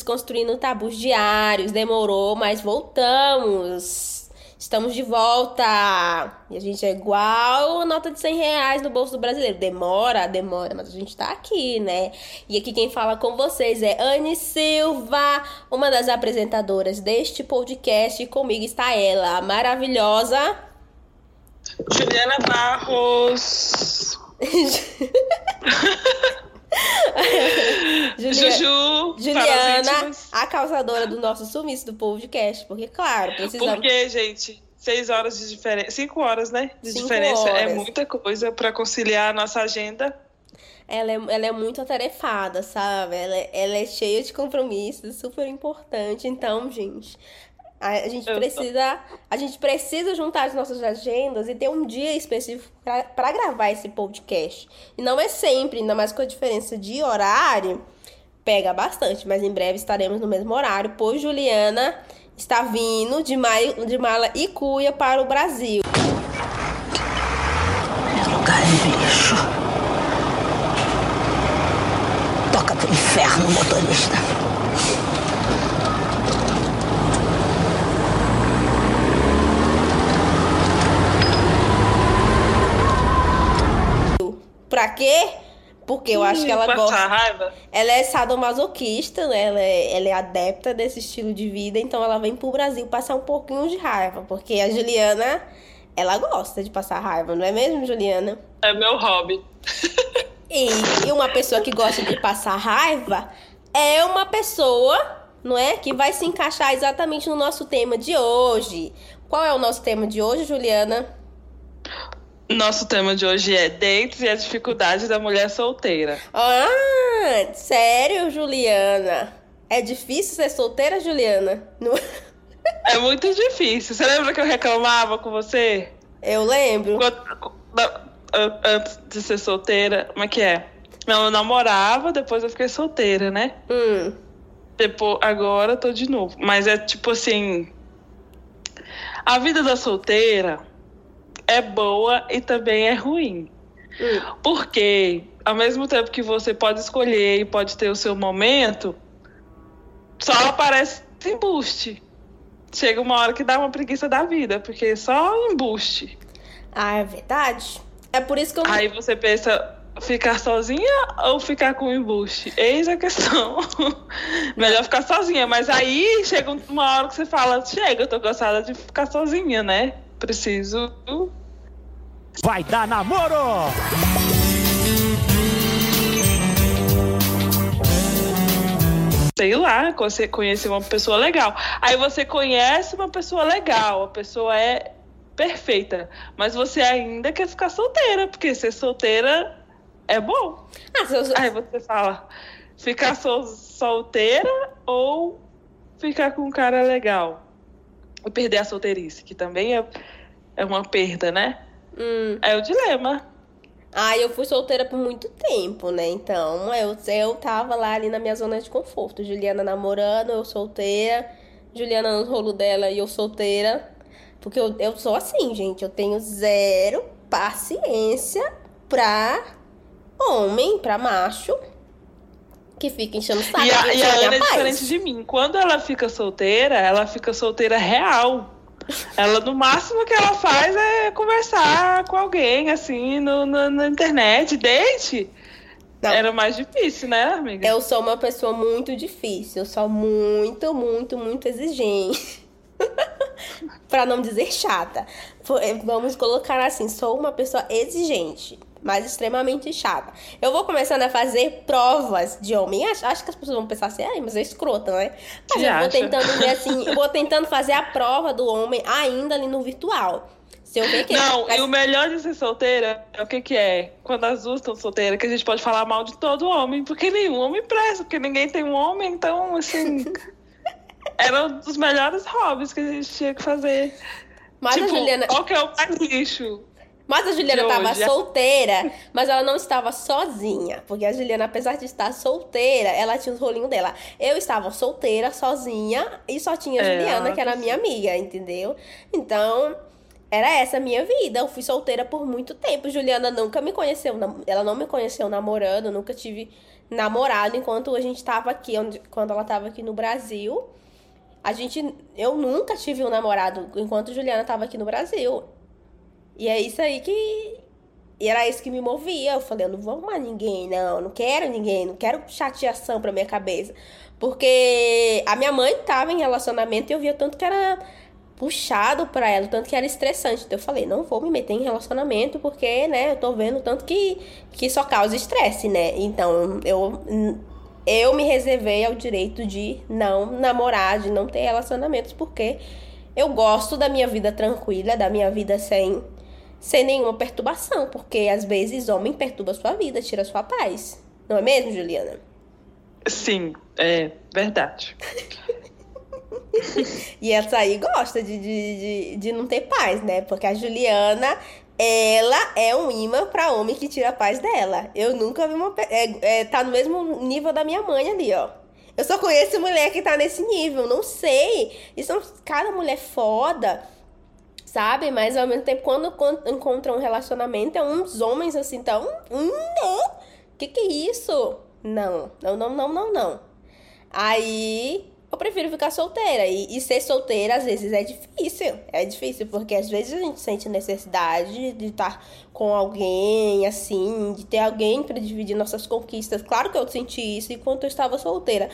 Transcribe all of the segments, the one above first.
Desconstruindo Tabus Diários. Demorou, mas voltamos. Estamos de volta. E a gente é igual nota de 100 reais no bolso do brasileiro. Demora, demora, mas a gente tá aqui, né? E aqui quem fala com vocês é Anne Silva, uma das apresentadoras deste podcast. E comigo está ela, a maravilhosa. Juliana Barros. Julia- Juju. Juliana, a causadora do nosso sumiço do podcast. Porque, claro, precisamos. Porque, gente, seis horas de diferença. Cinco horas, né? De Cinco diferença é horas. muita coisa para conciliar a nossa agenda. Ela é, ela é muito atarefada, sabe? Ela, é- ela é cheia de compromissos, super importante. Então, gente, a, gente Eu tô- precisa, a gente precisa juntar as nossas agendas e ter um dia específico para gravar esse podcast. E não é sempre, ainda mais com a diferença de horário, pega bastante, mas em breve estaremos no mesmo horário, pois Juliana está vindo de, mai, de mala e cuia para o Brasil. É lugar em lixo. Toca pro inferno, motorista. Pra quê? Porque eu acho que ela Passar gosta. raiva. Ela é sadomasoquista, né? Ela é, ela é adepta desse estilo de vida, então ela vem pro Brasil passar um pouquinho de raiva, porque a Juliana, ela gosta de passar raiva, não é mesmo, Juliana? É meu hobby. E, e uma pessoa que gosta de passar raiva é uma pessoa, não é? Que vai se encaixar exatamente no nosso tema de hoje. Qual é o nosso tema de hoje, Juliana? Nosso tema de hoje é dates e a dificuldade da mulher solteira. Ah, sério, Juliana? É difícil ser solteira, Juliana? Não- É muito difícil. Você lembra que eu reclamava com você? Eu lembro. Quando- antes de ser solteira, como é que é? Não, eu namorava, depois eu fiquei solteira, né? Hum. Depois, agora eu tô de novo. Mas é tipo assim. A vida da solteira é boa e também é ruim. Hum. Porque, ao mesmo tempo que você pode escolher e pode ter o seu momento, só aparece embuste. Chega uma hora que dá uma preguiça da vida, porque só embuste. Ah, é verdade? É por isso que eu. Aí você pensa, ficar sozinha ou ficar com embuste? Eis a questão. Melhor ficar sozinha, mas aí chega uma hora que você fala, chega, eu tô cansada de ficar sozinha, né? Preciso. Vai dar namoro! Sei lá, você conhecer uma pessoa legal. Aí você conhece uma pessoa legal, a pessoa é perfeita, mas você ainda quer ficar solteira, porque ser solteira é bom. Ah, eu- Aí você fala, ficar sol- solteira ou ficar com um cara legal? E perder a solteirice, que também é, é uma perda, né? Hum. É o dilema. Ah, eu fui solteira por muito tempo, né? Então, eu, eu tava lá ali na minha zona de conforto. Juliana namorando, eu solteira. Juliana no rolo dela e eu solteira. Porque eu, eu sou assim, gente. Eu tenho zero paciência pra homem, pra macho, que fica enchendo o saco. e a, e a Ana é diferente de mim. Quando ela fica solteira, ela fica solteira real. Ela, no máximo que ela faz é conversar com alguém, assim, no, no- na internet. Date Não. era mais difícil, né, amiga? Eu sou uma pessoa muito difícil, eu sou muito, muito, muito exigente. Pra não dizer chata. Vamos colocar assim, sou uma pessoa exigente, mas extremamente chata. Eu vou começando a fazer provas de homem. Acho, acho que as pessoas vão pensar assim, ai, mas é escrota, né? Mas Que eu vou acha? tentando ver assim, eu vou tentando fazer a prova do homem ainda ali no virtual. Se eu ver que Não, mas- e o melhor de ser solteira é o que que é? Quando as duas estão solteiras, que a gente pode falar mal de todo homem, porque nenhum homem presta, porque ninguém tem um homem, então, assim... era um dos melhores hobbies que a gente tinha que fazer. mas tipo, a Juliana, qual que é o mais lixo? Mas a Juliana estava solteira, mas ela não estava sozinha. Porque a Juliana, apesar de estar solteira, ela tinha os rolinhos dela. Eu estava solteira, sozinha, e só tinha a É, Juliana, ela que era minha amiga, entendeu? Então, era essa a minha vida. Eu fui solteira por muito tempo. Juliana nunca me conheceu, ela não me conheceu namorando, nunca tive namorado enquanto a gente tava aqui, onde, quando ela tava aqui no Brasil. A gente, eu nunca tive um namorado enquanto Juliana tava aqui no Brasil. E é isso aí que e era isso que me movia. Eu falei, eu não vou arrumar ninguém, não, não quero ninguém, não quero chateação pra minha cabeça. Porque a minha mãe tava em relacionamento e eu via tanto que era puxado pra ela, tanto que era estressante. Então eu falei, não vou me meter em relacionamento porque, né, eu tô vendo tanto que, que só causa estresse, né? Então eu, eu me reservei ao direito de não namorar, de não ter relacionamentos, porque eu gosto da minha vida tranquila, da minha vida sem, sem nenhuma perturbação. Porque às vezes homem perturba a sua vida, tira a sua paz. Não é mesmo, Juliana? Sim, é verdade. E essa aí gosta de, de, de, de não ter paz, né? Porque a Juliana, ela é um imã pra homem que tira a paz dela. Eu nunca vi uma. É, é, tá no mesmo nível da minha mãe ali, ó. Eu só conheço mulher que tá nesse nível, não sei. E são cada mulher foda, sabe? Mas ao mesmo tempo, quando con- encontram um relacionamento, é uns homens assim, tão. Hum, não. Que que é isso? Não, não, não, não, não, não. Aí eu prefiro ficar solteira. E, e ser solteira às vezes é difícil. É difícil, porque às vezes a gente sente necessidade de estar com alguém, assim, de ter alguém para dividir nossas conquistas. Claro que eu senti isso enquanto eu estava solteira.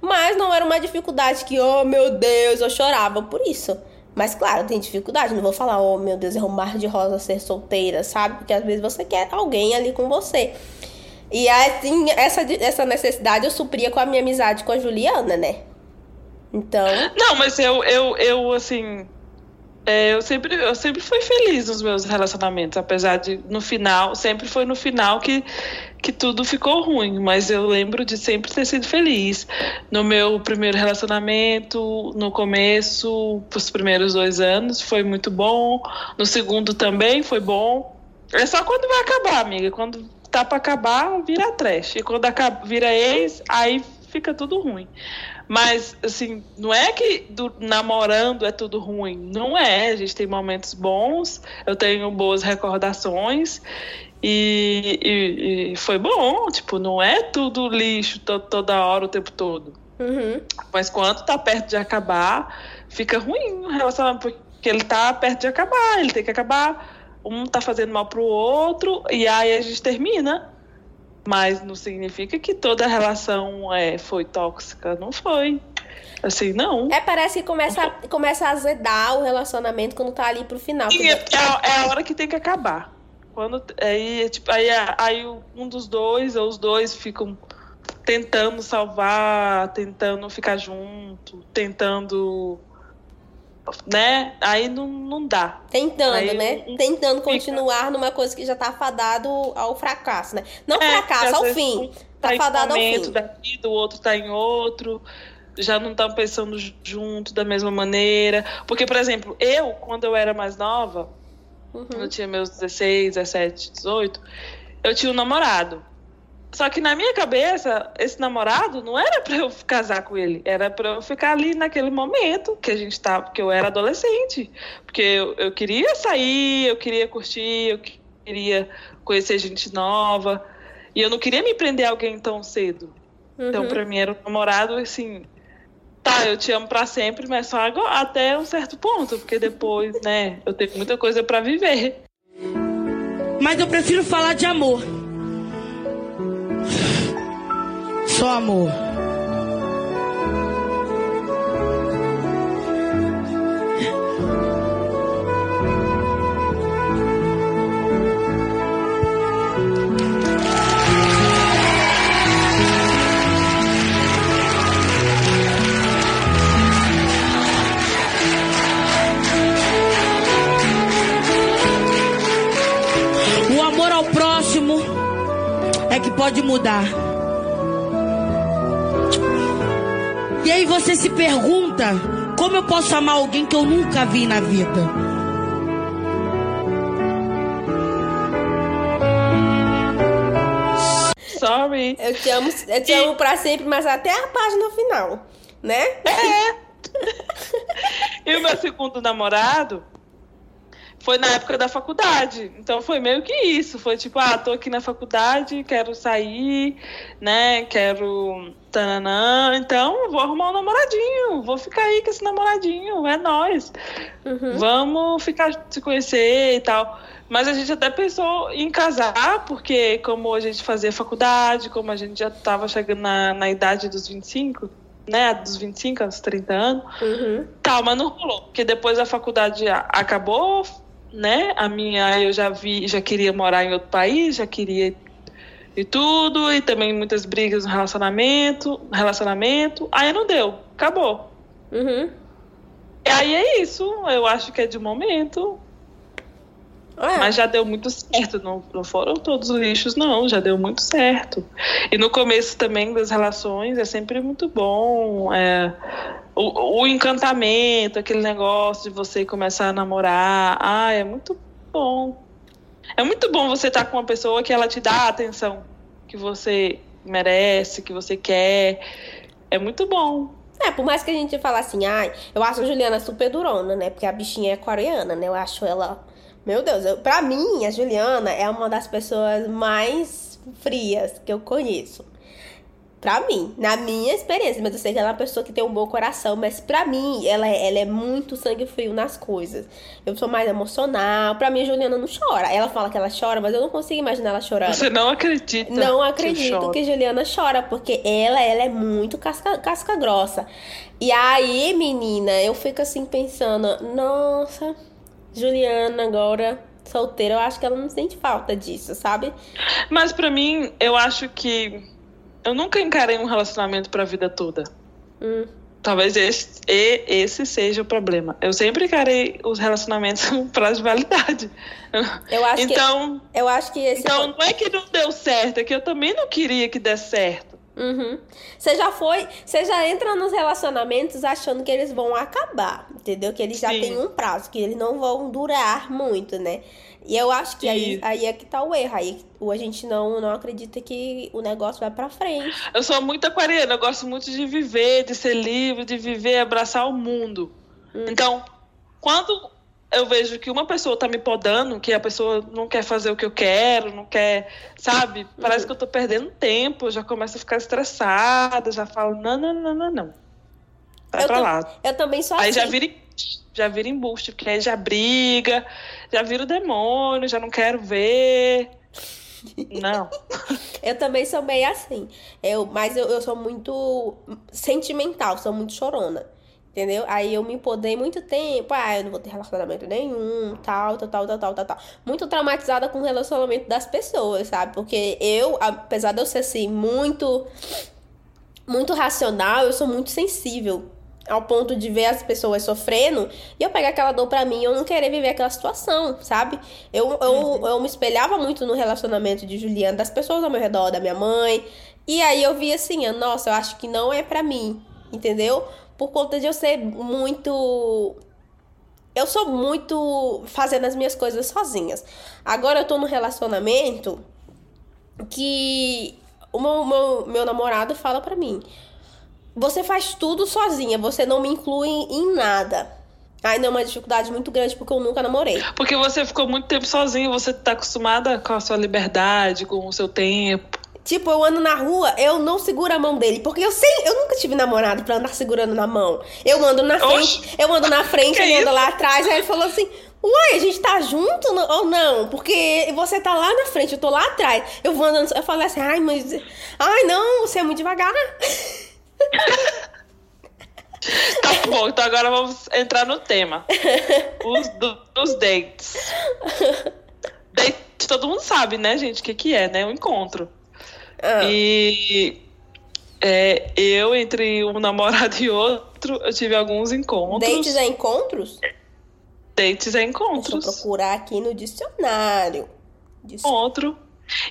Mas não era uma dificuldade que, oh meu Deus, eu chorava por isso. Mas claro, tem dificuldade. Não vou falar, oh meu Deus, é um mar de rosa ser solteira, sabe? Porque às vezes você quer alguém ali com você. E assim, essa, essa necessidade eu supria com a minha amizade com a Juliana, né? Então. Não, mas eu, eu, eu assim. É, eu, sempre, eu sempre fui feliz nos meus relacionamentos, apesar de no final, sempre foi no final que, que tudo ficou ruim, mas eu lembro de sempre ter sido feliz. No meu primeiro relacionamento, no começo, os primeiros dois anos, foi muito bom. No segundo também foi bom. É só quando vai acabar, amiga. Quando tá pra acabar, vira trash. E quando acaba, vira ex, aí fica tudo ruim. Mas, assim, não é que do, namorando é tudo ruim. Não é. A gente tem momentos bons, eu tenho boas recordações. E, e- e foi bom, tipo, não é tudo lixo to- toda hora, o tempo todo. Uhum. Mas quando tá perto de acabar, fica ruim o relacionamento, porque ele tá perto de acabar, ele tem que acabar. Um tá fazendo mal pro outro, e aí a gente termina. Mas não significa que toda relação é, foi tóxica. Não foi. Assim, não. É, parece que começa, começa a azedar o relacionamento quando tá ali pro final. Sim, é, é a- é a hora que tem que acabar. Quando, aí, é tipo, aí, aí um dos dois ou os dois ficam tentando salvar, tentando ficar junto, tentando. Né? Aí não, não dá. Tentando, Aí né? um- Tentando fica. continuar numa coisa que já tá fadado ao fracasso, né? Não É, fracasso, ao fim. um Tá tá fadado ao fim. da vida, o outro tá em outro, já não estão pensando junto da mesma maneira. Porque, por exemplo, eu, quando eu era mais nova, quando Uhum. eu tinha meus 16, 17, 18, eu tinha um namorado. Só que na minha cabeça, esse namorado não era pra eu casar com ele, era pra eu ficar ali naquele momento que a gente tava, que eu era adolescente. Porque eu, eu queria sair, eu queria curtir, eu queria conhecer gente nova. E eu não queria me prender a alguém tão cedo. Então, Uhum. pra mim, era um namorado assim. Tá, eu te amo pra sempre, mas só agora, até um certo ponto, porque depois, né, eu tenho muita coisa pra viver. Mas eu prefiro falar de amor. Só amor. Mudar. E aí você se pergunta: como eu posso amar alguém que eu nunca vi na vida? Sorry. Eu te amo, eu te amo pra sempre, mas até a página final, né? E o meu segundo namorado foi na época da faculdade. Então foi meio que isso. Foi tipo, ah, tô aqui na faculdade, quero sair, né? Quero. Tananã. Então, vou arrumar um namoradinho. Vou ficar aí com esse namoradinho. É nós. Uhum. Vamos ficar se conhecer e tal. Mas a gente até pensou em casar, porque como a gente fazia faculdade, como a gente já estava chegando na, na idade dos 25, né? Dos 25 aos 30 anos. Uhum. Tal, mas não rolou. Porque depois a faculdade acabou, né? A minha, eu já vi, já queria morar em outro país, já queria e tudo, e também muitas brigas no relacionamento, relacionamento. Aí não deu, acabou. Uhum. E aí é isso, eu acho que é de momento, É. mas já deu muito certo, não, não foram todos os lixos, não, já deu muito certo. E no começo também das relações é sempre muito bom. é, o, o encantamento, aquele negócio de você começar a namorar, ah, é muito bom. É muito bom você estar com uma pessoa que ela te dá a atenção que você merece, que você quer. É muito bom. É, por mais que a gente fale assim, ai, eu acho a Juliana super durona, né? Porque a bichinha é coreana, né? Eu acho ela. Meu Deus, eu, pra mim, a Juliana é uma das pessoas mais frias que eu conheço. Pra mim, na minha experiência, mas eu sei que ela é uma pessoa que tem um bom coração, mas pra mim, ela, é- ela é muito sangue frio nas coisas. Eu sou mais emocional. Pra mim, a Juliana não chora. Ela fala que ela chora, mas eu não consigo imaginar ela chorando. Você não acredita. Não que acredito choro. que Juliana chora, porque ela, ela é muito casca, casca grossa. E aí, menina, eu fico assim pensando, nossa, Juliana agora solteira, eu acho que ela não sente falta disso, sabe? Mas pra mim, eu acho que eu nunca encarei um relacionamento pra vida toda. Hum. Talvez esse, esse seja o problema. Eu sempre encarei os relacionamentos com prazo de validade. Eu acho então, que eu acho que esse então não é que não deu certo, é que eu também não queria que desse certo. Uhum. Você já foi, você já entra nos relacionamentos achando que eles vão acabar, entendeu? Que eles já Sim. têm um prazo, que eles não vão durar muito, né? E eu acho que aí, aí é que tá o erro. Aí a gente não, não acredita que o negócio vai pra frente. Eu sou muito aquariana, eu gosto muito de viver, de ser livre, de viver, abraçar o mundo. Então, quando eu vejo que uma pessoa tá me podando, que a pessoa não quer fazer o que eu quero, não quer, sabe? Parece que eu tô perdendo tempo, já começo a ficar estressada, já falo, não, não, não, não, não. Vai Eu pra lá. Eu também sou Aí assim. já vira, já vira embuste, porque aí já briga, já vira o demônio, já não quero ver. Não. Eu também sou meio assim. Eu, mas eu, eu sou muito sentimental, sou muito chorona. Entendeu? Aí eu me podei muito tempo. Ah, eu não vou ter relacionamento nenhum, tal, tal, tal, tal, tal, tal, tal. Muito traumatizada com o relacionamento das pessoas, sabe? Porque eu, apesar de eu ser assim, muito. Muito racional, eu sou muito sensível. Ao ponto de ver as pessoas sofrendo e eu pegar aquela dor pra mim e eu não querer viver aquela situação, sabe? Eu, eu, eu me espelhava muito no relacionamento de Juliana, das pessoas ao meu redor, da minha mãe. E aí eu vi assim, nossa, eu acho que não é pra mim, entendeu? Por conta de eu ser muito. Eu sou muito fazendo as minhas coisas sozinhas. Agora eu tô num relacionamento que o meu, meu, meu namorado fala pra mim: Você faz tudo sozinha, você não me inclui em nada. Ainda é uma dificuldade muito grande porque eu nunca namorei. Porque você ficou muito tempo sozinho, você tá acostumada com a sua liberdade, com o seu tempo. Tipo, eu ando na rua, eu não seguro a mão dele, porque eu sei, eu nunca tive namorado pra andar segurando na mão. Eu ando na frente, Oxe, eu ando na frente, que ele anda lá atrás, aí ele falou assim: Uai, a gente tá junto ou não? Porque você tá lá na frente, eu tô lá atrás. Eu vou andando, eu falei assim, ai, mas. Ai, não, você é muito devagar. Tá bom, então agora vamos entrar no tema. Os, do- os dates. Date, todo mundo sabe, né, gente, o que, que é, né? Um encontro. Ah, E é, eu, entre um namorado e outro, eu tive alguns encontros. Dates é encontros? Dates é Deixa encontros. procurar aqui no dicionário. Encontro.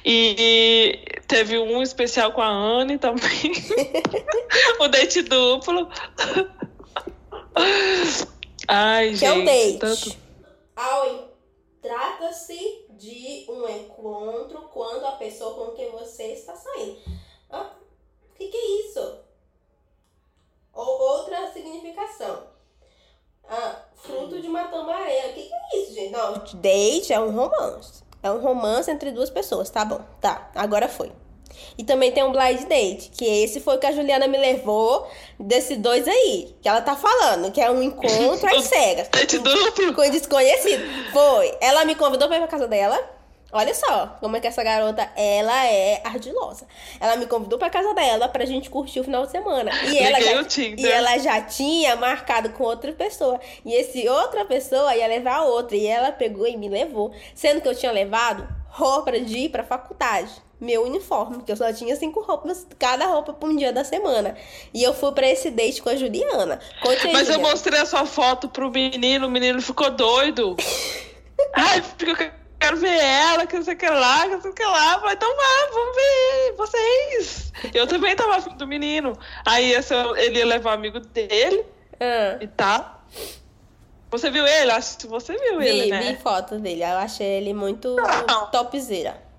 E, e teve um especial com a Anne também. o date duplo. Ai, Que é o gente. date. tanto- Ao Trata-se de um encontro quando a pessoa com quem você está saindo. Ah, o que, que é isso? Ou outra significação. Ah, fruto de uma tambareira. O que, que é isso, gente? Não, date é um romance. É um romance entre duas pessoas, tá bom. Tá, agora foi. E também tem um blind date, que esse foi o que a Juliana me levou desses dois aí. Que ela tá falando, que é um encontro às cegas. Date duplo. Com desconhecido. Foi. Ela me convidou pra ir pra casa dela. Olha só como é que essa garota, ela é ardilosa. Ela me convidou pra casa dela pra gente curtir o final de semana. E ela, já, e ela já tinha marcado com outra pessoa. E esse outra pessoa ia levar outra. E ela pegou e me levou. Sendo que eu tinha levado roupa de ir pra faculdade. Meu uniforme, que eu só tinha cinco roupas, cada roupa pra um dia da semana. E eu fui pra esse date com a Juliana. Conte aí, Mas eu mostrei a sua foto pro menino, o menino ficou doido. Ai, porque eu quero ver ela, que não sei o que lá, que não sei o que lá. Falei, então vá, vamos ver vocês. Eu também tava afim do menino. Aí esse, ele ia levar o amigo dele Ah. e tal. Você viu ele? Acho que você viu Vi, ele, né? vi foto dele. Eu achei ele muito Não. topzera.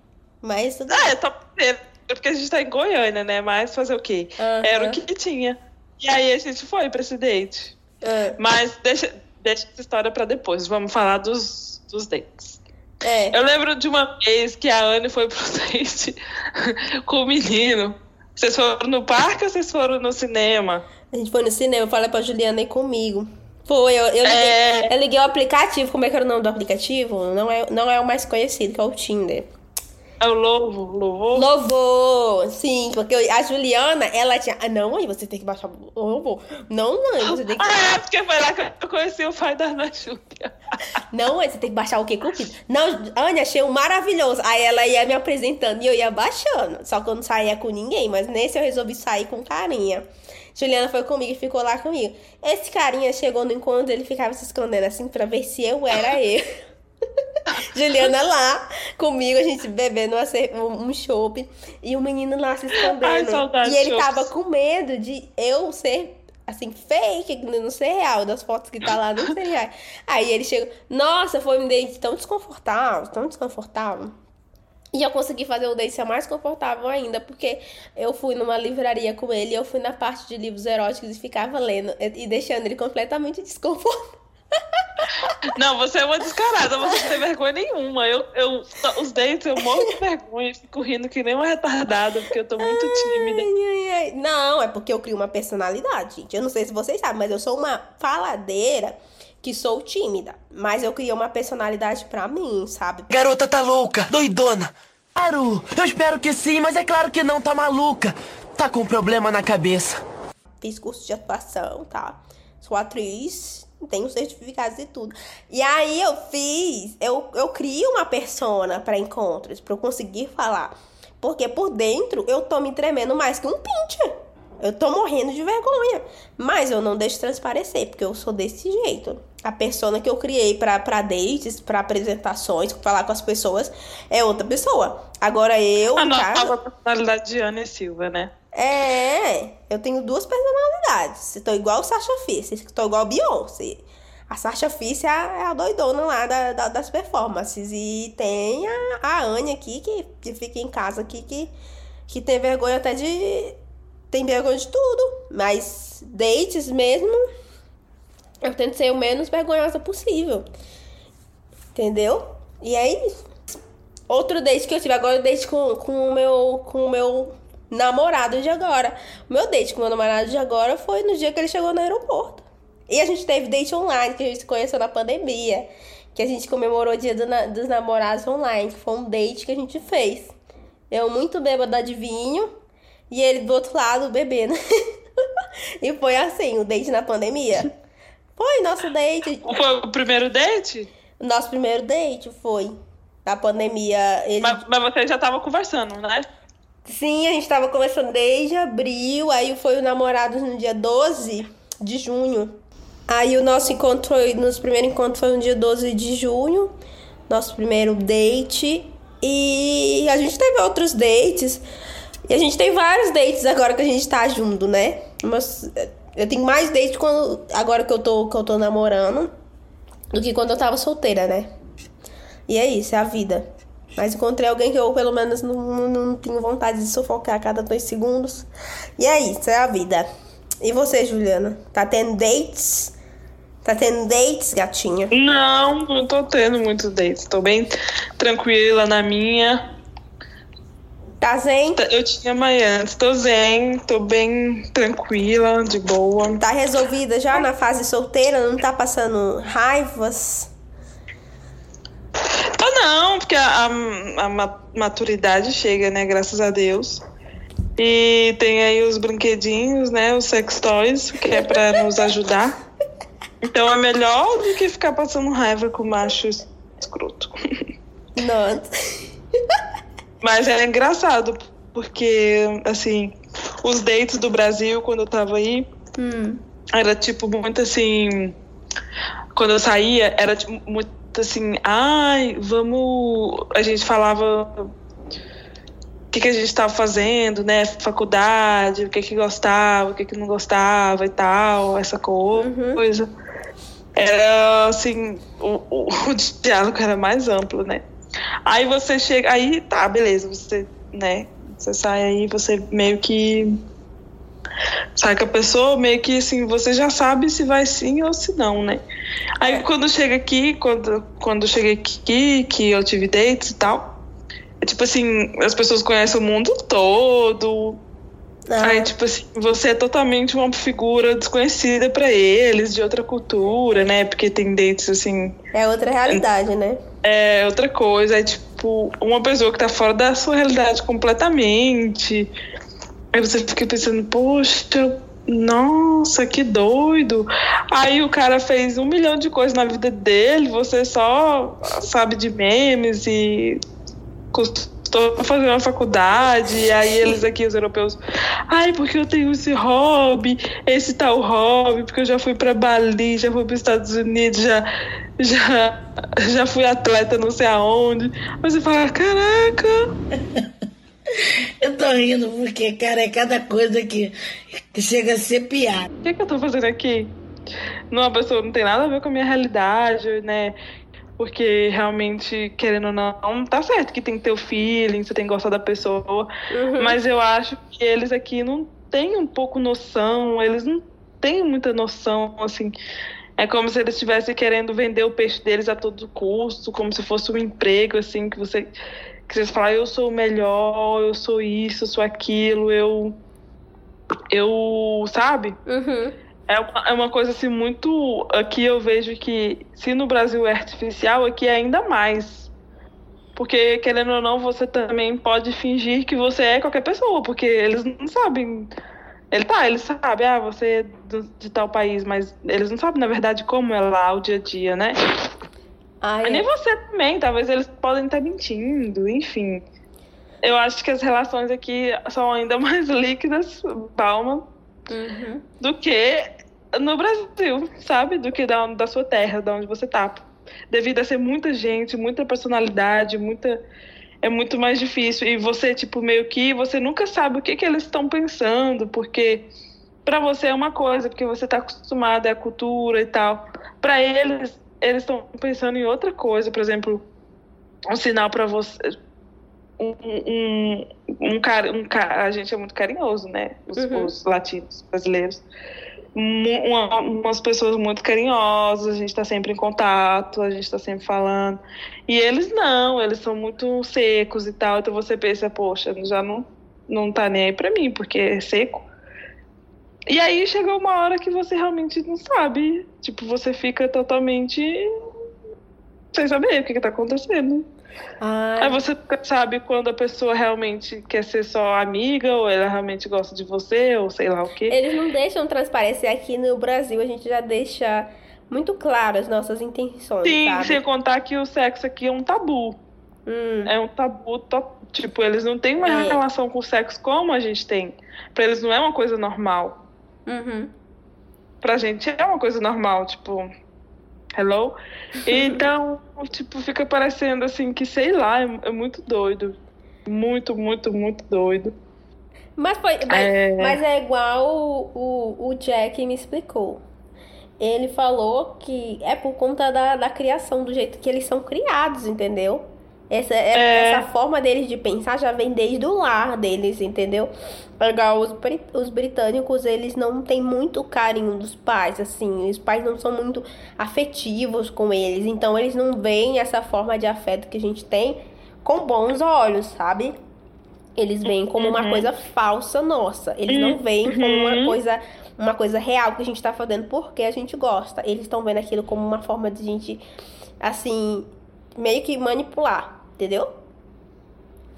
Mas tudo Ah, é top dele, porque a gente tá em Goiânia, né? Mas fazer o quê? Aham. Era o que tinha. E aí a gente foi pra esse date. Ah, Mas deixa, deixa essa história pra depois. Vamos falar dos, dos dates. é. Eu lembro de uma vez que a Anne foi pro date com o menino. Vocês foram no parque ou vocês foram no cinema? A gente foi no cinema, falei pra Juliana ir comigo. Foi, eu, eu, liguei, É. eu liguei o aplicativo. Como é que era o nome do aplicativo? Não é, não é o mais conhecido, que é o Tinder. É o Lovo, Louvor? Louvor! Sim, porque a Juliana, ela tinha. Ah, não, mãe, você tem que baixar o Louvor. Não, mãe, você tem que. Ah, é, porque foi lá que eu conheci o pai da Ana Júlia. Não, mãe, você tem que baixar o que Cupido? Não, Ania, achei um maravilhoso. Aí ela ia me apresentando e eu ia baixando. Só que eu não saía com ninguém, mas nesse eu resolvi sair com carinha. Juliana foi comigo e ficou lá comigo. Esse carinha chegou no encontro, ele ficava se escondendo assim pra ver se eu era eu. Juliana lá comigo, a gente bebendo um chopp e o menino lá se escondendo. Ai, e ele tava com medo de eu ser assim, fake, não ser real, das fotos que tá lá não ser real. Aí ele chegou, nossa, foi um date tão desconfortável, tão desconfortável. E eu consegui fazer o date ser mais confortável ainda, porque eu fui numa livraria com ele, eu fui na parte de livros eróticos e ficava lendo e deixando ele completamente desconfortável. Não, você é uma descarada, você não tem vergonha nenhuma. Eu, eu, os dates eu morro de vergonha, fico rindo que nem uma retardada, porque eu tô muito tímida. Ai, ai, ai. Não, é porque eu crio uma personalidade, gente. Eu não sei se vocês sabem, mas eu sou uma faladeira que sou tímida. Mas eu criei uma personalidade pra mim, sabe? Garota tá louca, doidona. Claro, eu espero que sim, mas é claro que não, tá maluca. Tá com problema na cabeça. Fiz curso de atuação, tá? Sou atriz, tenho certificados e tudo. E aí eu fiz, eu, eu crio uma persona pra encontros, pra eu conseguir falar. Porque por dentro eu tô me tremendo mais que um pincher. Eu tô morrendo de vergonha. Mas eu não deixo transparecer, porque eu sou desse jeito. A persona que eu criei pra, pra dates, pra apresentações, falar com as pessoas, é outra pessoa. Agora eu, A casa... nova personalidade de Ana Silva, né? É, eu tenho duas personalidades. Estou igual o Sasha Fierce, estou igual a Beyoncé. A Sasha Fierce é a, é a doidona lá da, da- das performances. E tem a, a Anya aqui, que, que fica em casa aqui, que, que tem vergonha até de... Tem vergonha de tudo. Mas dates mesmo, eu tento ser o menos vergonhosa possível. Entendeu? E é isso. Outro date que eu tive agora, o date com, com o meu com o meu namorado de agora. O meu date com meu namorado de agora foi no dia que ele chegou no aeroporto. E a gente teve date online, que a gente se conheceu na pandemia. Que a gente comemorou o dia do na- dos namorados online, que foi um date que a gente fez. Eu muito bêbada de vinho e ele do outro lado bebendo. e foi assim, o date na pandemia. Foi nosso date. Foi o primeiro date? Nosso primeiro date foi na pandemia. Ele... Mas, mas você já tava conversando, né? Sim, a gente tava conversando desde abril, aí foi o namorado no dia 12 de junho. Aí o nosso encontro foi, nosso primeiro encontro foi no dia 12 de junho, nosso primeiro date. E a gente teve outros dates. E a gente tem vários dates agora que a gente tá junto, né? Mas eh, eu tenho mais dates quando, agora que eu, tô, que eu tô namorando do que quando eu tava solteira, né? E é isso, é a vida. Mas encontrei alguém que eu, pelo menos, não, não, não tenho vontade de sufocar a cada dois segundos. E é isso, é a vida. E você, Juliana? Tá tendo dates? Tá tendo dates, gatinha? Não, não tô tendo muitos dates. Tô bem tranquila na minha. Tá zen? Eu tinha antes. Tô zen, tô bem tranquila, de boa. Tá resolvida já na fase solteira? Não tá passando raivas? Tô não, porque a, a, a ma- maturidade chega, né? Graças a Deus. E tem aí os brinquedinhos, né? Os sex toys, que é pra nos ajudar. Então é melhor do que ficar passando raiva com macho escroto. Nossa. Mas é engraçado, porque, assim, os dates do Brasil, quando eu tava aí, Hum. era tipo muito assim. Quando eu saía, era tipo, muito assim, ai, vamos. A gente falava o que, que a gente estava fazendo, né? Faculdade, o que que gostava, o que que não gostava e tal, essa co- coisa. Era assim, o, o, o diálogo era mais amplo, né? Aí você chega, aí tá, beleza, você, né? Você sai aí, você meio que sai com a pessoa, meio que assim, você já sabe se vai sim ou se não, né? Aí quando chega aqui, quando, quando eu cheguei aqui, que eu tive dates e tal, é tipo assim, as pessoas conhecem o mundo todo. Ah, Aí, tipo assim, você é totalmente uma figura desconhecida pra eles, de outra cultura, né? Porque tem dates assim, é outra realidade, né? é outra coisa, é tipo uma pessoa que tá fora da sua realidade completamente. Aí você fica pensando, poxa, nossa, que doido. Aí o cara fez um milhão de coisas na vida dele, você só sabe de memes e custou fazer uma faculdade, e aí eles aqui, os europeus, ai, porque eu tenho esse hobby, esse tal hobby, porque eu já fui pra Bali, já fui pros Estados Unidos, já, já, já fui atleta não sei aonde. Mas você fala, caraca, Eu tô rindo porque, cara, é cada coisa que, que chega a ser piada. o que, que eu tô fazendo aqui? Não, a pessoa não tem nada a ver com a minha realidade, né? Porque realmente, querendo ou não, tá certo que tem que ter o feeling, você tem que gostar da pessoa. Mas eu acho que eles aqui não têm um pouco noção, eles não têm muita noção, assim. É como se eles estivessem querendo vender o peixe deles a todo custo, como se fosse um emprego, assim, que você. Que vocês falam, eu sou o melhor, eu sou isso, eu sou aquilo, eu. Eu. Sabe? Uhum. É uma, é uma coisa assim muito. Aqui eu vejo que se no Brasil é artificial, aqui é ainda mais. Porque, querendo ou não, você também pode fingir que você é qualquer pessoa, porque eles não sabem. Ele tá, eles sabem, ah, você é de tal país, mas eles não sabem, na verdade, como é lá o dia a dia, né? Ai, E nem você também, talvez eles podem estar mentindo, enfim. Eu acho que as relações aqui são ainda mais líquidas, palma, Uhum. do que no Brasil, sabe? Do que da, da sua terra, da onde você tá. Devido a ser muita gente, muita personalidade, muita. É muito mais difícil. E você, tipo, meio que você nunca sabe o que, que eles estão pensando, porque pra você é uma coisa, porque você tá acostumado, é a cultura e tal. Pra eles, eles estão pensando em outra coisa, por exemplo, um sinal pra você. Um, um, um, cara, um cara, a gente é muito carinhoso, né? Os, Uhum. os latinos, brasileiros. Uma- umas pessoas muito carinhosas, a gente tá sempre em contato, a gente tá sempre falando. E eles não, eles são muito secos e tal. Então você pensa, poxa, já não, não tá nem aí pra mim, porque é seco. E aí chegou uma hora que você realmente não sabe. Tipo, você fica totalmente sem saber o que, que tá acontecendo. Ai, Aí você sabe quando a pessoa realmente quer ser só amiga, ou ela realmente gosta de você, ou sei lá o quê. Eles não deixam transparecer aqui no Brasil, a gente já deixa muito claro as nossas intenções, Sim, sabe? sem contar que o sexo aqui é um tabu. Hum, É um tabu, tipo, eles não têm uma É. relação com o sexo como a gente tem. Pra eles não é uma coisa normal. Uhum. Pra gente é uma coisa normal, tipo, hello? Então, tipo, fica parecendo assim que, sei lá, é, é muito doido. Muito, muito, muito doido. Mas, foi, mas, É. mas é igual o, o, o Jack me explicou. Ele falou que é por conta da, da criação, do jeito que eles são criados, entendeu? Essa, é- É. essa forma deles de pensar já vem desde o lar deles, entendeu? Igual os, bri- os britânicos, eles não têm muito carinho dos pais, assim. Os pais não são muito afetivos com eles. Então, eles não veem essa forma de afeto que a gente tem com bons olhos, sabe? Eles veem como uma coisa falsa nossa. Eles não veem como uma Uhum. coisa, uma coisa real que a gente tá fazendo porque a gente gosta. Eles estão vendo aquilo como uma forma de gente, assim, meio que manipular, entendeu?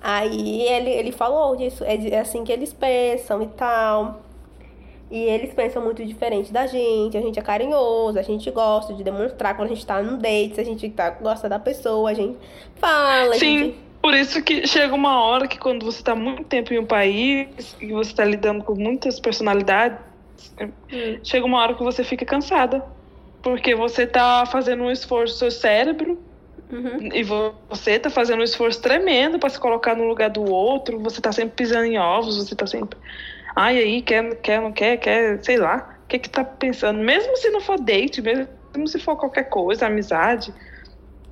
Aí ele, ele falou disso, é é assim que eles pensam e tal. E eles pensam muito diferente da gente, a gente é carinhoso, a gente gosta de demonstrar quando a gente tá num date, se a gente tá, gosta da pessoa, a gente fala, Sim, gente... por isso que chega uma hora que quando você está muito tempo em um país e você está lidando com muitas personalidades, chega uma hora que você fica cansada. Porque você tá fazendo um esforço, seu cérebro, Uhum. e vo- você tá fazendo um esforço tremendo para se colocar no lugar do outro, você tá sempre pisando em ovos, você tá sempre. Ai, aí, quer, quer, não quer, quer, sei lá. O que que tá pensando? Mesmo se não for date, mesmo se for qualquer coisa, amizade.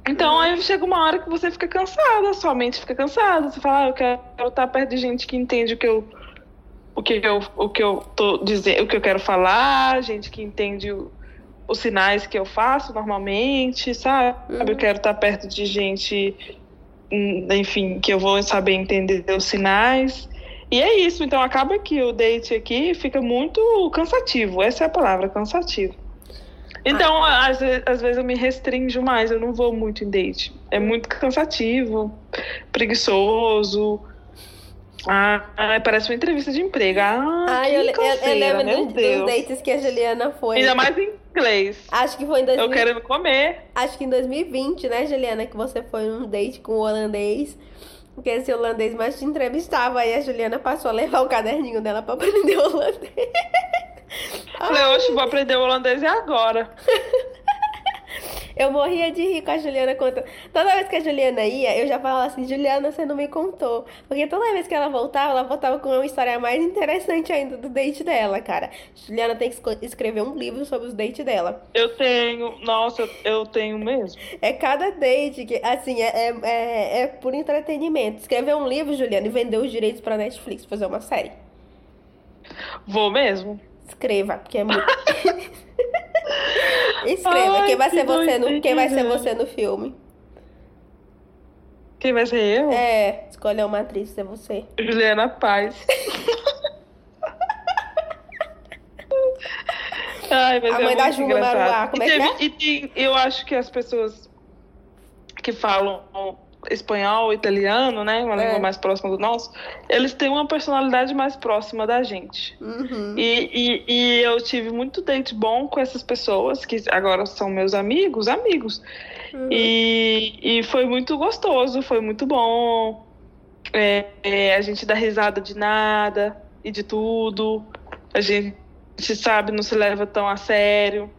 Então aí chega uma hora que você fica cansada, sua mente fica cansada. Você fala, ah, eu quero estar perto de gente que entende o que eu. O que eu, o que eu tô dizendo, o que eu quero falar, gente que entende o- os sinais que eu faço normalmente, sabe? Eu quero estar perto de gente, hum, enfim, que eu vou saber entender os sinais. E é isso, então acaba que o date aqui fica muito cansativo, essa é a palavra, cansativo. Então, às, ve- às vezes eu me restringo mais, eu não vou muito em date. É muito cansativo, preguiçoso. Ah, parece uma entrevista de emprego. Ah, Ai, eu, eu- lembro meu dos, dos Deus. dates que a Juliana foi. Ainda mais em inglês. Acho que foi em 2000, Eu querendo comer. acho que em 2020, né, Juliana, que você foi num date com o holandês. Que esse holandês mais te entrevistava. Aí a Juliana passou a levar o caderninho dela pra aprender holandês. Falei, oxe, vou aprender holandês é agora. Eu morria de rir com a Juliana contando. Toda vez que a Juliana ia, eu já falava assim, Juliana, você não me contou. Porque toda vez que ela voltava, ela voltava com uma história mais interessante ainda do date dela, cara. Juliana tem que escrever um livro sobre os dates dela. Eu tenho, nossa, eu tenho mesmo. É cada date que, assim, é, é, é, é por entretenimento. Escrever um livro, Juliana, e vender os direitos pra Netflix, fazer uma série. Vou mesmo. Escreva, porque é muito. Escreva. Ai, quem vai que ser você no, quem vai ser você no filme? Quem vai ser eu? É, escolher uma atriz ser você. Juliana Paz. Ai, mas A é mãe da muito Juma. Maruá, como é que teve- E tem- eu acho que as pessoas que falam espanhol, italiano, né, uma É. língua mais próxima do nosso, eles têm uma personalidade mais próxima da gente. Uhum. E, e, e eu tive muito date bom com essas pessoas, que agora são meus amigos, amigos. Uhum. E, e foi muito gostoso, foi muito bom. É, é, a gente dá risada de nada e de tudo. A gente sabe, não se leva tão a sério.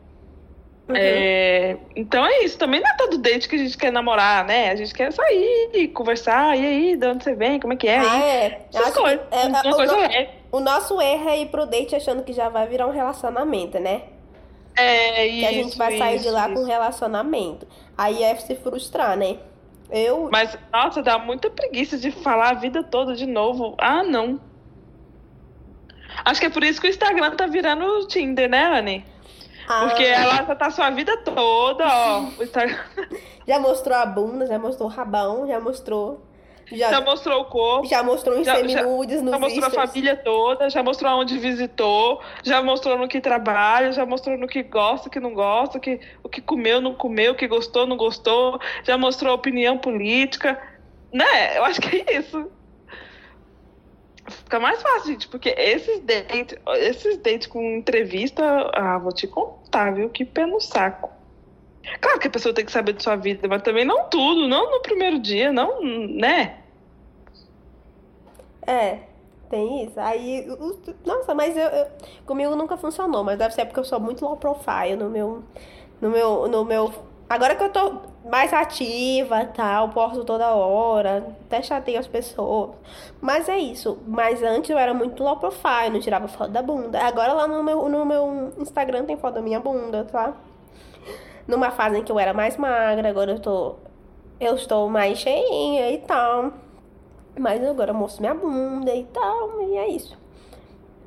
Uhum. É, então é isso, também não é todo date que a gente quer namorar, né? A gente quer sair, conversar, e aí, de onde você vem, como é que é? Ah, é. Essas Acho que coisas. é, uma o, coisa no- leve. o nosso erro é ir pro date achando que já vai virar um relacionamento, né? É Que a gente isso, vai sair de isso, lá com isso. relacionamento. Aí é se frustrar, né? Eu. Mas, nossa, dá muita preguiça de falar a vida toda de novo. Ah, não. Acho que é por isso que o Instagram tá virando o Tinder, né, Anne? Ah, Porque ela já tá sua vida toda, ó. Já mostrou a bunda, já mostrou o rabão, já mostrou. Já, já mostrou o corpo. já mostrou os seminudes nos Já mostrou a stories. família toda, já mostrou aonde visitou, já mostrou no que trabalha, já mostrou no que gosta, que não gosta, o que, o que comeu, não comeu, o que gostou, não gostou, já mostrou a opinião política. Né? Eu acho que é isso. Fica mais fácil, gente, porque esses dates, esses dates com entrevista, ah, vou te contar, viu? Que pé no saco. Claro que a pessoa tem que saber de sua vida, mas também não tudo, não no primeiro dia, não, né? É, tem isso. Aí, nossa, mas eu, eu- comigo nunca funcionou, mas deve ser porque eu sou muito low profile no meu, no meu, no meu. Agora que eu tô mais ativa tal, posto toda hora, até chateio as pessoas. Mas é isso. Mas antes eu era muito low profile, não tirava foto da bunda. Agora lá no meu, no meu Instagram tem foto da minha bunda, tá? Numa fase em que eu era mais magra, agora eu tô eu estou mais cheinha e tal. Mas agora eu mostro minha bunda e tal, e é isso.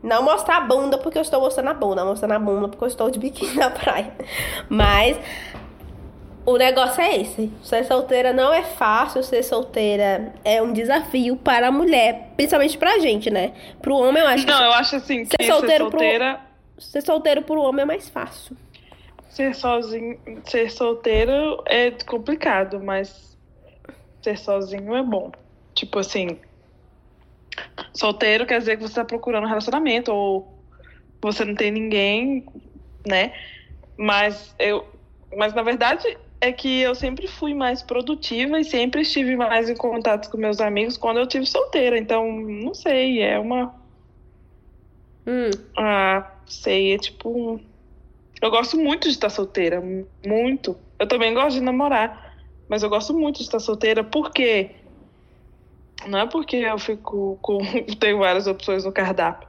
Não mostrar a bunda porque eu estou mostrando a bunda, mostrando a bunda porque eu estou de biquíni na praia. Mas o negócio é esse. Ser solteira não é fácil, ser solteira é um desafio para a mulher, principalmente pra gente, né? Pro homem eu acho que Não, eu acho assim, Ser que ser solteiro pro- solteira, ser solteiro pro homem é mais fácil. ser sozinho, ser solteiro é complicado, mas ser sozinho é bom. Tipo assim, solteiro quer dizer que você tá procurando um relacionamento ou você não tem ninguém, né? Mas eu, mas na verdade é que eu sempre fui mais produtiva e sempre estive mais em contato com meus amigos quando eu tive solteira. Então, não sei, é uma Hum, ah, sei, é tipo. Eu gosto muito de estar solteira, muito. Eu também gosto de namorar, mas eu gosto muito de estar solteira porque. Não é porque eu fico com. tenho várias opções no cardápio,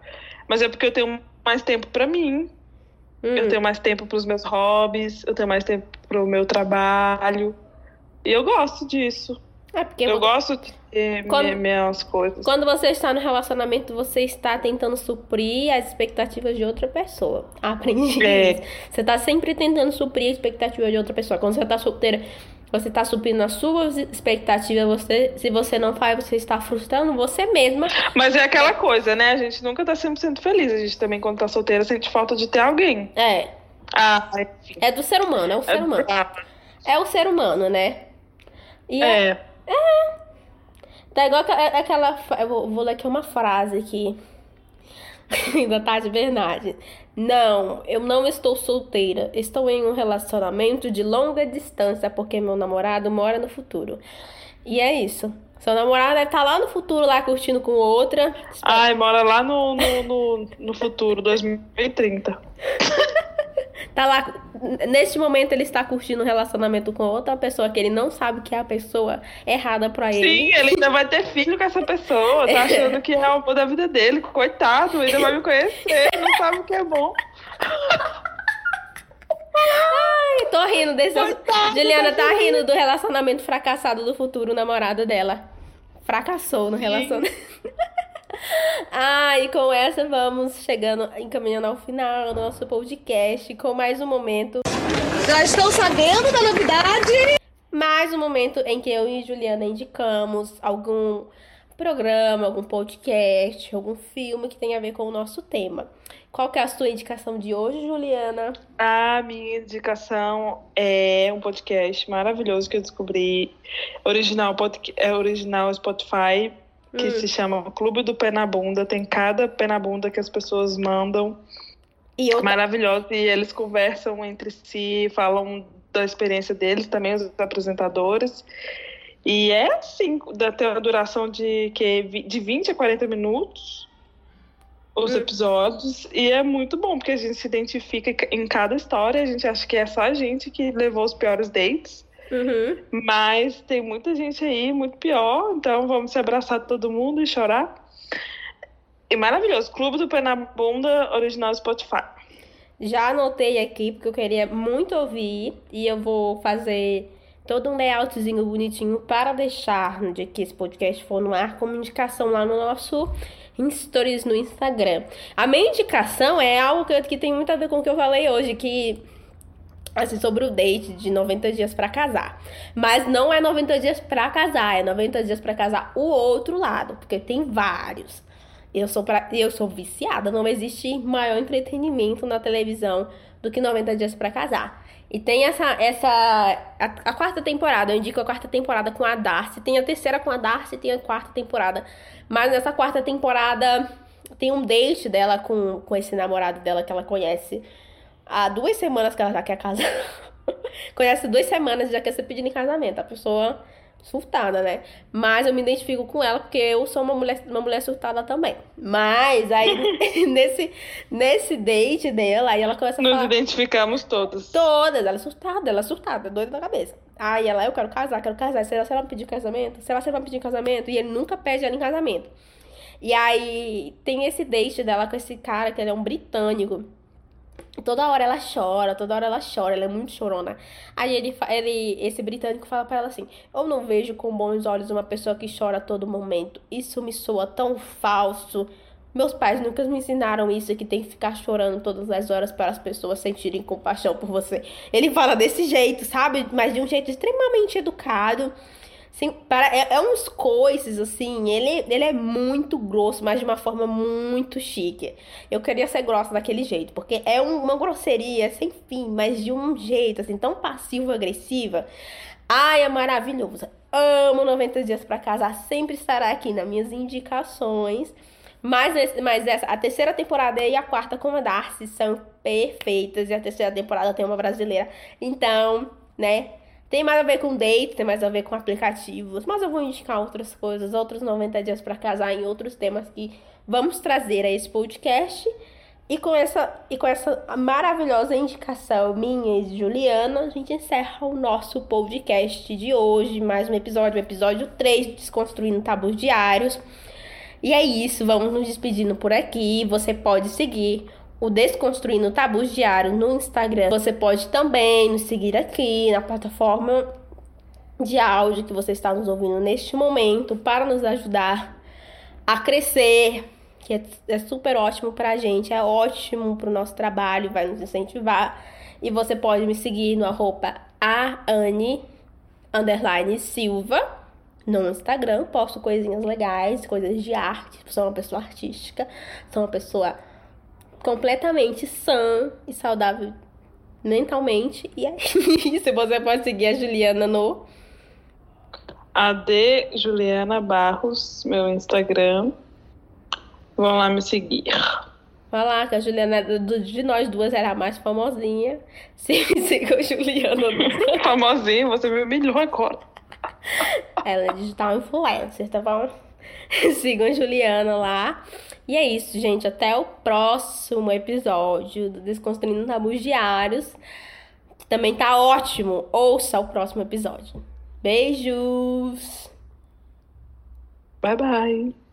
mas é porque eu tenho mais tempo pra mim, hum. eu tenho mais tempo pros meus hobbies, eu tenho mais tempo pro meu trabalho. E eu gosto disso. É porque Eu gosto de ter Quando- minha- minhas coisas. quando você está no relacionamento, você está tentando suprir as expectativas de outra pessoa. Aprendi É. Você está sempre tentando suprir a expectativa de outra pessoa. Quando você está solteira, você está suprindo as suas expectativas. Você, se você não faz, você está frustrando você mesma. Mas é aquela coisa, né? A gente nunca tá 100% feliz. A gente também, quando tá solteira, sente falta de ter alguém. É. Ah. É do ser humano, é o ser humano. É o ser humano, né? E é, É. tá igual é aquela. fa- Eu vou, vou ler aqui uma frase aqui. da Tati Bernardi. Não, eu não estou solteira. Estou em um relacionamento de longa distância porque meu namorado mora no futuro. E é isso. Seu namorado deve estar lá no futuro, lá curtindo com outra. Ai, mora lá no, no, no, no futuro, 2030. Tá lá. Neste momento ele está curtindo um relacionamento com outra pessoa que ele não sabe que é a pessoa errada pra ele. Sim, ele ainda vai ter filho com essa pessoa. Tá achando que é o amor da vida dele. Coitado, ainda vai me conhecer. Não sabe o que é bom. Ai, tô rindo desse. Coitado, Juliana tá tá rindo do relacionamento fracassado do futuro namorado dela. Fracassou no relacionamento. Ah, e com essa vamos chegando, encaminhando ao final do nosso podcast com mais um momento. Já estão sabendo da novidade? Mais um momento em que eu e Juliana indicamos algum programa, algum podcast, algum filme que tenha a ver com o nosso tema. Qual que é a sua indicação de hoje, Juliana? A minha indicação é um podcast maravilhoso que eu descobri. Original, é original Spotify, que Hum. se chama Clube do Pé na Bunda. Tem cada pé na bunda que as pessoas mandam. E eu Maravilhoso. E eles conversam entre si, falam da experiência deles, também os apresentadores. E é assim, da tem uma duração de, que, de 20 a 40 minutos os Hum. episódios. E é muito bom, porque a gente se identifica em cada história. A gente acha que é só a gente que levou os piores dates. Uhum. Mas tem muita gente aí muito pior, então vamos se abraçar todo mundo e chorar. E maravilhoso, Clube do Pé na Bunda, original Spotify. Já anotei aqui porque eu queria muito ouvir e eu vou fazer todo um layoutzinho bonitinho para deixar no dia que esse podcast for no ar como indicação lá no nosso stories no Instagram. A minha indicação é algo que, que tem muito a ver com o que eu falei hoje, que assim sobre o date de 90 dias para casar. Mas não é 90 dias para casar, é 90 dias para casar o outro lado, porque tem vários. Eu sou, pra, eu sou viciada, não existe maior entretenimento na televisão do que 90 dias pra casar. E tem essa. essa a, a quarta temporada, eu indico a quarta temporada com a Darcy. Tem a terceira com a Darcy tem a quarta temporada. Mas nessa quarta temporada tem um date dela com, com esse namorado dela que ela conhece há duas semanas que ela já quer casar. conhece duas semanas e já quer ser pedindo em casamento. A pessoa surtada, né? Mas eu me identifico com ela porque eu sou uma mulher, uma mulher surtada também. Mas aí, nesse, nesse date dela, aí ela começa a Nos falar... identificamos todos. Todas, ela é surtada, ela é surtada, doida da cabeça. Aí ela, eu quero casar, quero casar. Será que ela vai pedir casamento? Será que você vai pedir casamento? E ele nunca pede ela em casamento. E aí tem esse date dela com esse cara, que ele é um britânico. Toda hora ela chora, toda hora ela chora, ela é muito chorona. Aí ele, ele esse britânico fala pra ela assim: Eu não vejo com bons olhos uma pessoa que chora a todo momento. Isso me soa tão falso. Meus pais nunca me ensinaram isso, que tem que ficar chorando todas as horas para as pessoas sentirem compaixão por você. Ele fala desse jeito, sabe? Mas de um jeito extremamente educado. Sim, para, é, é uns coices, assim, ele, ele é muito grosso, mas de uma forma muito chique. Eu queria ser grossa daquele jeito, porque é um- uma grosseria sem fim, mas de um jeito, assim, tão passivo-agressiva. Ai, é maravilhoso. Amo 90 Dias pra Casar, sempre estará aqui nas minhas indicações. Mas, mas essa, a terceira temporada e a quarta com a Darcy são perfeitas, e a terceira temporada tem uma brasileira. Então, né, tem mais a ver com date, tem mais a ver com aplicativos, mas eu vou indicar outras coisas, outros 90 dias pra casar em outros temas que vamos trazer a esse podcast. E com essa e com essa maravilhosa indicação minha e de Juliana, a gente encerra o nosso podcast de hoje, mais um episódio, episódio 3 de Desconstruindo Tabus Diários. E é isso, vamos nos despedindo por aqui. Você pode seguir o Desconstruindo Tabus Diário no Instagram. Você pode também nos seguir aqui na plataforma de áudio que você está nos ouvindo neste momento para nos ajudar a crescer, que é, é super ótimo pra gente, é ótimo pro nosso trabalho, vai nos incentivar. E você pode me seguir no arroba aane, underline Silva, no Instagram, posto coisinhas legais, coisas de arte, sou uma pessoa artística, sou uma pessoa completamente sã e saudável mentalmente. E é isso, você pode seguir a Juliana no AD Juliana Barros, meu Instagram. Vão lá me seguir. Vai lá, que a Juliana do- de nós duas era a mais famosinha. Se siga a Juliana no Famosinho, você me humilhou agora. Ela é digital influencer, tá bom? Sigam a Juliana lá. E é isso, gente. Até o próximo episódio do Desconstruindo Tabus Diários. Que também tá ótimo. Ouça o próximo episódio. Beijos! Bye, bye.